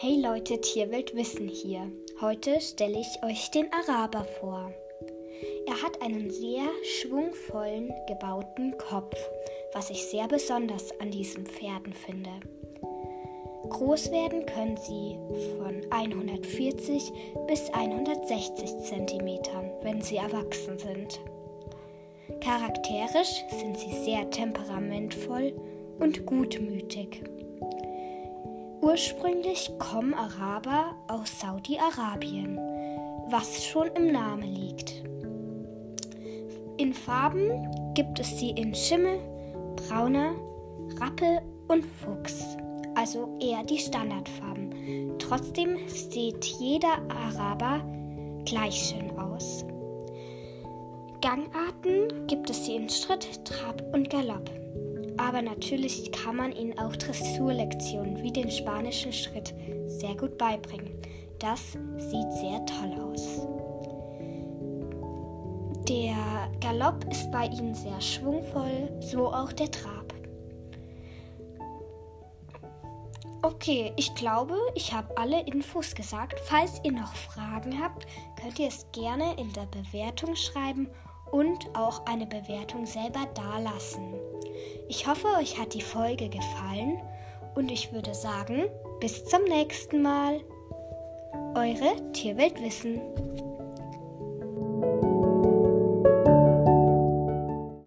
Hey Leute, Tierwelt Wissen hier. Heute stelle ich euch den Araber vor. Er hat einen sehr schwungvollen gebauten Kopf, was ich sehr besonders an diesen Pferden finde. Groß werden können sie von 140 bis 160 cm, wenn sie erwachsen sind. Charakterisch sind sie sehr temperamentvoll und gutmütig. Ursprünglich kommen Araber aus Saudi-Arabien, was schon im Namen liegt. In Farben gibt es sie in Schimmel, brauner, Rappe und Fuchs, also eher die Standardfarben. Trotzdem sieht jeder Araber gleich schön aus. Gangarten gibt es sie in Schritt, Trab und Galopp. Aber natürlich kann man ihnen auch Dressurlektionen wie den spanischen Schritt sehr gut beibringen. Das sieht sehr toll aus. Der Galopp ist bei ihnen sehr schwungvoll, so auch der Trab. Okay, ich glaube, ich habe alle Infos gesagt. Falls ihr noch Fragen habt, könnt ihr es gerne in der Bewertung schreiben und auch eine Bewertung selber dalassen. Ich hoffe, euch hat die Folge gefallen und ich würde sagen, bis zum nächsten Mal. Eure Tierweltwissen.